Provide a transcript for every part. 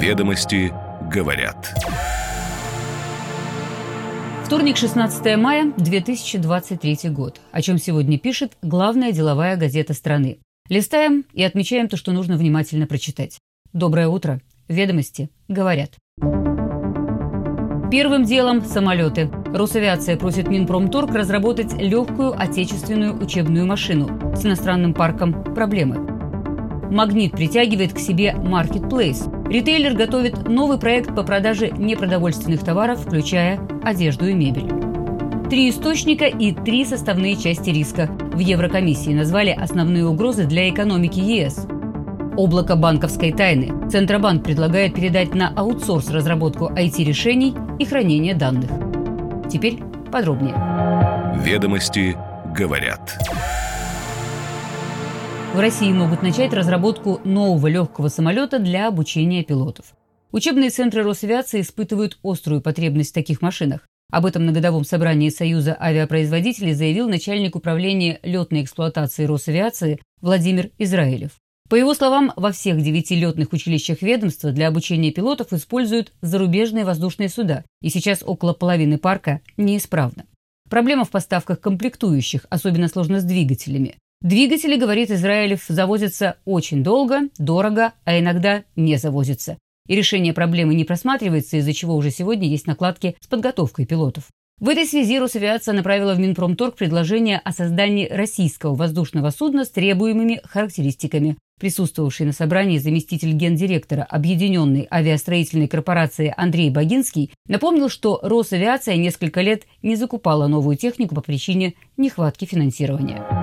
Ведомости говорят. Вторник, 16 мая 2023 год. О чем сегодня пишет главная деловая газета страны. Листаем и отмечаем то, что нужно внимательно прочитать. Доброе утро. Ведомости говорят. Первым делом – самолеты. Росавиация просит Минпромторг разработать легкую отечественную учебную машину. С иностранным парком проблемы. «Магнит» притягивает к себе «Маркетплейс». Ритейлер готовит новый проект по продаже непродовольственных товаров, включая одежду и мебель. Три источника и три составные части риска. В Еврокомиссии назвали основные угрозы для экономики ЕС – Облако банковской тайны. Центробанк предлагает передать на аутсорс разработку IT-решений и хранение данных. Теперь подробнее. Ведомости говорят. В России могут начать разработку нового легкого самолета для обучения пилотов. Учебные центры Росавиации испытывают острую потребность в таких машинах. Об этом на годовом собрании Союза авиапроизводителей заявил начальник управления летной эксплуатации Росавиации Владимир Израилев. По его словам, во всех девяти летных училищах ведомства для обучения пилотов используют зарубежные воздушные суда, и сейчас около половины парка неисправна. Проблема в поставках комплектующих, особенно сложно с двигателями. Двигатели, говорит Израилев, завозятся очень долго, дорого, а иногда не завозятся. И решение проблемы не просматривается, из-за чего уже сегодня есть накладки с подготовкой пилотов. В этой связи Росавиация направила в Минпромторг предложение о создании российского воздушного судна с требуемыми характеристиками. Присутствовавший на собрании заместитель гендиректора Объединенной авиастроительной корпорации Андрей Богинский напомнил, что Росавиация несколько лет не закупала новую технику по причине нехватки финансирования.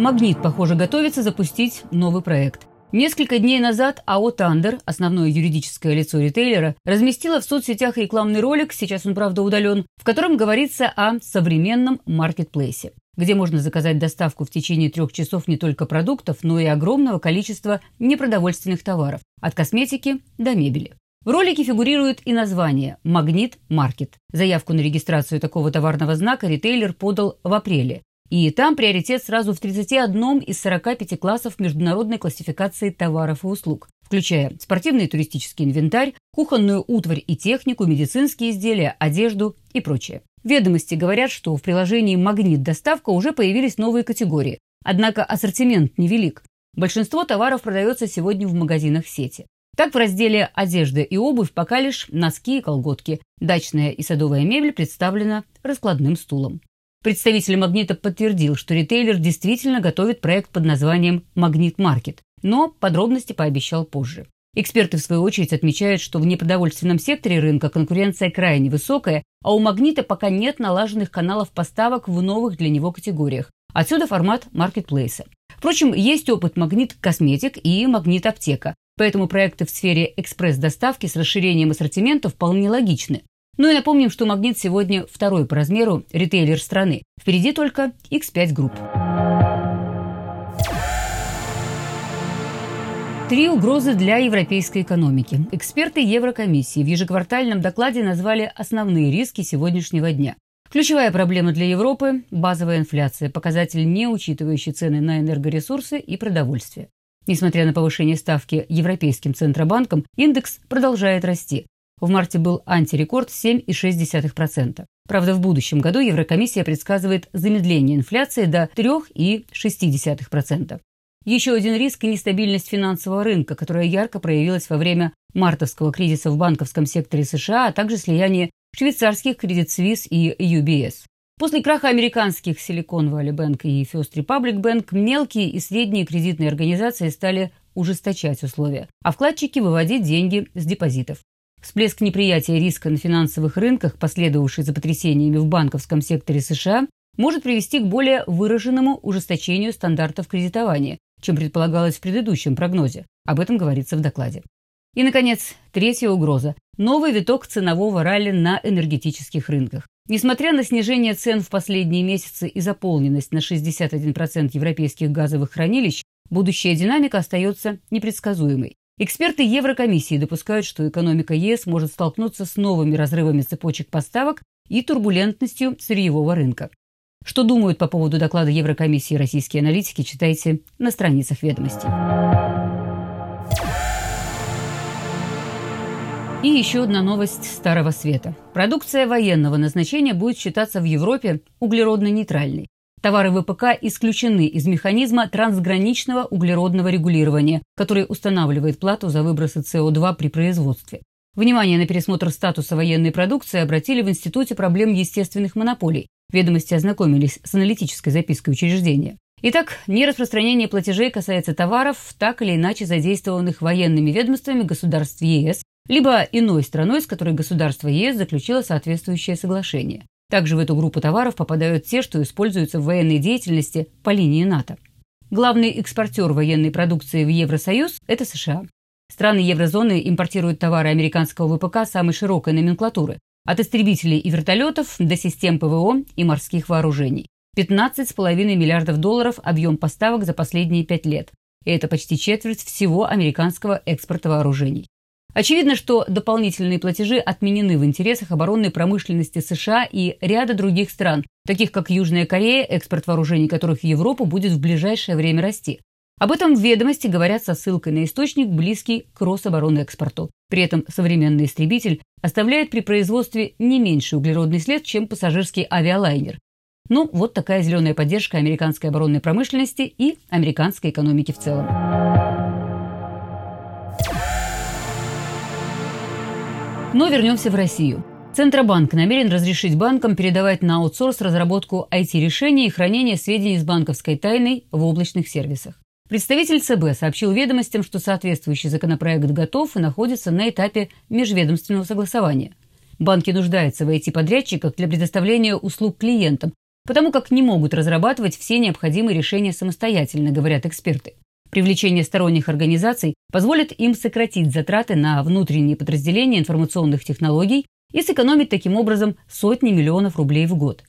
«Магнит», похоже, готовится запустить новый проект. Несколько дней назад АО «Тандер», основное юридическое лицо ритейлера, разместила в соцсетях рекламный ролик, сейчас он, правда, удален, в котором говорится о современном маркетплейсе, где можно заказать доставку в течение трех часов не только продуктов, но и огромного количества непродовольственных товаров, от косметики до мебели. В ролике фигурирует и название «Магнит Маркет». Заявку на регистрацию такого товарного знака ритейлер подал в апреле. И там приоритет сразу в 31 из 45 классов международной классификации товаров и услуг, включая спортивный и туристический инвентарь, кухонную утварь и технику, медицинские изделия, одежду и прочее. Ведомости говорят, что в приложении «Магнит доставка» уже появились новые категории. Однако ассортимент невелик. Большинство товаров продается сегодня в магазинах сети. Так в разделе «Одежда и обувь» пока лишь носки и колготки. Дачная и садовая мебель представлена раскладным стулом. Представитель «Магнита» подтвердил, что ритейлер действительно готовит проект под названием «Магнит Маркет», но подробности пообещал позже. Эксперты, в свою очередь, отмечают, что в непродовольственном секторе рынка конкуренция крайне высокая, а у «Магнита» пока нет налаженных каналов поставок в новых для него категориях. Отсюда формат маркетплейса. Впрочем, есть опыт «Магнит Косметик» и «Магнит Аптека», поэтому проекты в сфере экспресс-доставки с расширением ассортимента вполне логичны. Ну и напомним, что «Магнит» сегодня второй по размеру ритейлер страны. Впереди только X5 Group. Три угрозы для европейской экономики. Эксперты Еврокомиссии в ежеквартальном докладе назвали основные риски сегодняшнего дня. Ключевая проблема для Европы – базовая инфляция, показатель, не учитывающий цены на энергоресурсы и продовольствие. Несмотря на повышение ставки Европейским Центробанком, индекс продолжает расти. В марте был антирекорд 7,6%. Правда, в будущем году Еврокомиссия предсказывает замедление инфляции до 3,6%. Еще один риск – нестабильность финансового рынка, которая ярко проявилась во время мартовского кризиса в банковском секторе США, а также слияние швейцарских Credit Suisse и UBS. После краха американских Silicon Valley Bank и First Republic Bank мелкие и средние кредитные организации стали ужесточать условия, а вкладчики выводить деньги с депозитов. Всплеск неприятия риска на финансовых рынках, последовавший за потрясениями в банковском секторе США, может привести к более выраженному ужесточению стандартов кредитования, чем предполагалось в предыдущем прогнозе. Об этом говорится в докладе. И, наконец, третья угроза – новый виток ценового ралли на энергетических рынках. Несмотря на снижение цен в последние месяцы и заполненность на 61% европейских газовых хранилищ, будущая динамика остается непредсказуемой. Эксперты Еврокомиссии допускают, что экономика ЕС может столкнуться с новыми разрывами цепочек поставок и турбулентностью сырьевого рынка. Что думают по поводу доклада Еврокомиссии российские аналитики, читайте на страницах ведомостей. И еще одна новость Старого Света. Продукция военного назначения будет считаться в Европе углеродно-нейтральной. Товары ВПК исключены из механизма трансграничного углеродного регулирования, который устанавливает плату за выбросы СО2 при производстве. Внимание на пересмотр статуса военной продукции обратили в Институте проблем естественных монополий. Ведомости ознакомились с аналитической запиской учреждения. Итак, нераспространение платежей касается товаров, так или иначе задействованных военными ведомствами государств ЕС, либо иной страной, с которой государство ЕС заключило соответствующее соглашение. Также в эту группу товаров попадают те, что используются в военной деятельности по линии НАТО. Главный экспортер военной продукции в Евросоюз – это США. Страны еврозоны импортируют товары американского ВПК самой широкой номенклатуры – от истребителей и вертолетов до систем ПВО и морских вооружений. 15,5 миллиардов долларов объем поставок за последние пять лет. И это почти четверть всего американского экспорта вооружений. Очевидно, что дополнительные платежи отменены в интересах оборонной промышленности США и ряда других стран, таких как Южная Корея, экспорт вооружений которых в Европу будет в ближайшее время расти. Об этом в ведомости говорят со ссылкой на источник, близкий к Рособоронэкспорту. При этом современный истребитель оставляет при производстве не меньший углеродный след, чем пассажирский авиалайнер. Ну, вот такая зеленая поддержка американской оборонной промышленности и американской экономики в целом. Но вернемся в Россию. Центробанк намерен разрешить банкам передавать на аутсорс разработку IT-решений и хранение сведений с банковской тайной в облачных сервисах. Представитель ЦБ сообщил ведомостям, что соответствующий законопроект готов и находится на этапе межведомственного согласования. Банки нуждаются в IT-подрядчиках для предоставления услуг клиентам, потому как не могут разрабатывать все необходимые решения самостоятельно, говорят эксперты. Привлечение сторонних организаций позволит им сократить затраты на внутренние подразделения информационных технологий и сэкономить таким образом сотни миллионов рублей в год.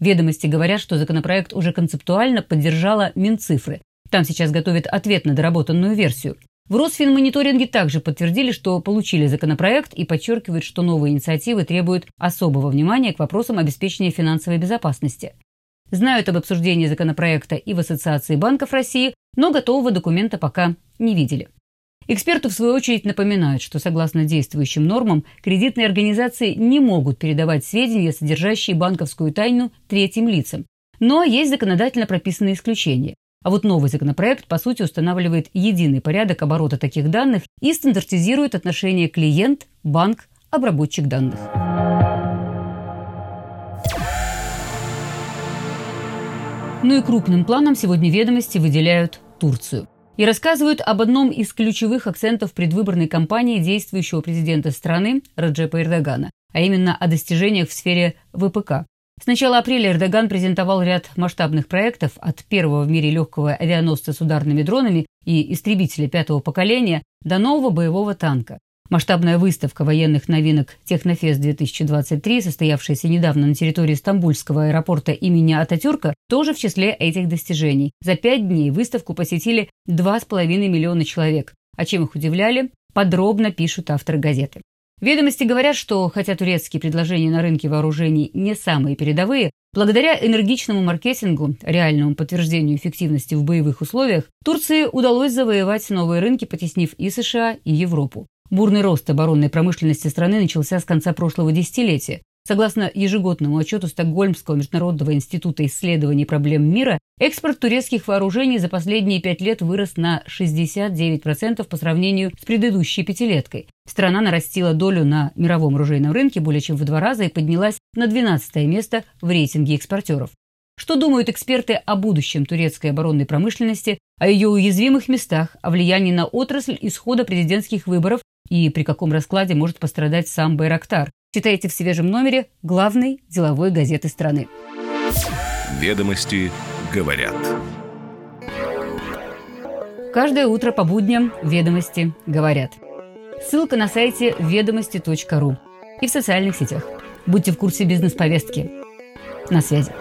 Ведомости говорят, что законопроект уже концептуально поддержала Минцифры. Там сейчас готовят ответ на доработанную версию. В Росфинмониторинге также подтвердили, что получили законопроект и подчеркивают, что новые инициативы требуют особого внимания к вопросам обеспечения финансовой безопасности. Знают об обсуждении законопроекта и в Ассоциации банков России, но готового документа пока не видели. Эксперты, в свою очередь, напоминают, что согласно действующим нормам, кредитные организации не могут передавать сведения, содержащие банковскую тайну, третьим лицам. Но есть законодательно прописанные исключения. А вот новый законопроект, по сути, устанавливает единый порядок оборота таких данных и стандартизирует отношения клиент, банк, обработчик данных. Ну и крупным планом сегодня ведомости выделяют Турцию. И рассказывают об одном из ключевых акцентов предвыборной кампании действующего президента страны Раджепа Эрдогана, а именно о достижениях в сфере ВПК. С начала апреля Эрдоган презентовал ряд масштабных проектов от первого в мире легкого авианосца с ударными дронами и истребителя пятого поколения до нового боевого танка. Масштабная выставка военных новинок «Технофест-2023», состоявшаяся недавно на территории Стамбульского аэропорта имени Ататюрка, тоже в числе этих достижений. За пять дней выставку посетили 2,5 миллиона человек. А чем их удивляли, подробно пишут авторы газеты. Ведомости говорят, что хотя турецкие предложения на рынке вооружений не самые передовые, благодаря энергичному маркетингу, реальному подтверждению эффективности в боевых условиях, Турции удалось завоевать новые рынки, потеснив и США, и Европу. Бурный рост оборонной промышленности страны начался с конца прошлого десятилетия. Согласно ежегодному отчету Стокгольмского международного института исследований проблем мира, экспорт турецких вооружений за последние пять лет вырос на 69% по сравнению с предыдущей пятилеткой. Страна нарастила долю на мировом оружейном рынке более чем в два раза и поднялась на 12 место в рейтинге экспортеров. Что думают эксперты о будущем турецкой оборонной промышленности, о ее уязвимых местах, о влиянии на отрасль исхода президентских выборов и при каком раскладе может пострадать сам Байрактар. Читайте в свежем номере главной деловой газеты страны. Ведомости говорят. Каждое утро по будням «Ведомости говорят». Ссылка на сайте ведомости.ру и в социальных сетях. Будьте в курсе бизнес-повестки. На связи.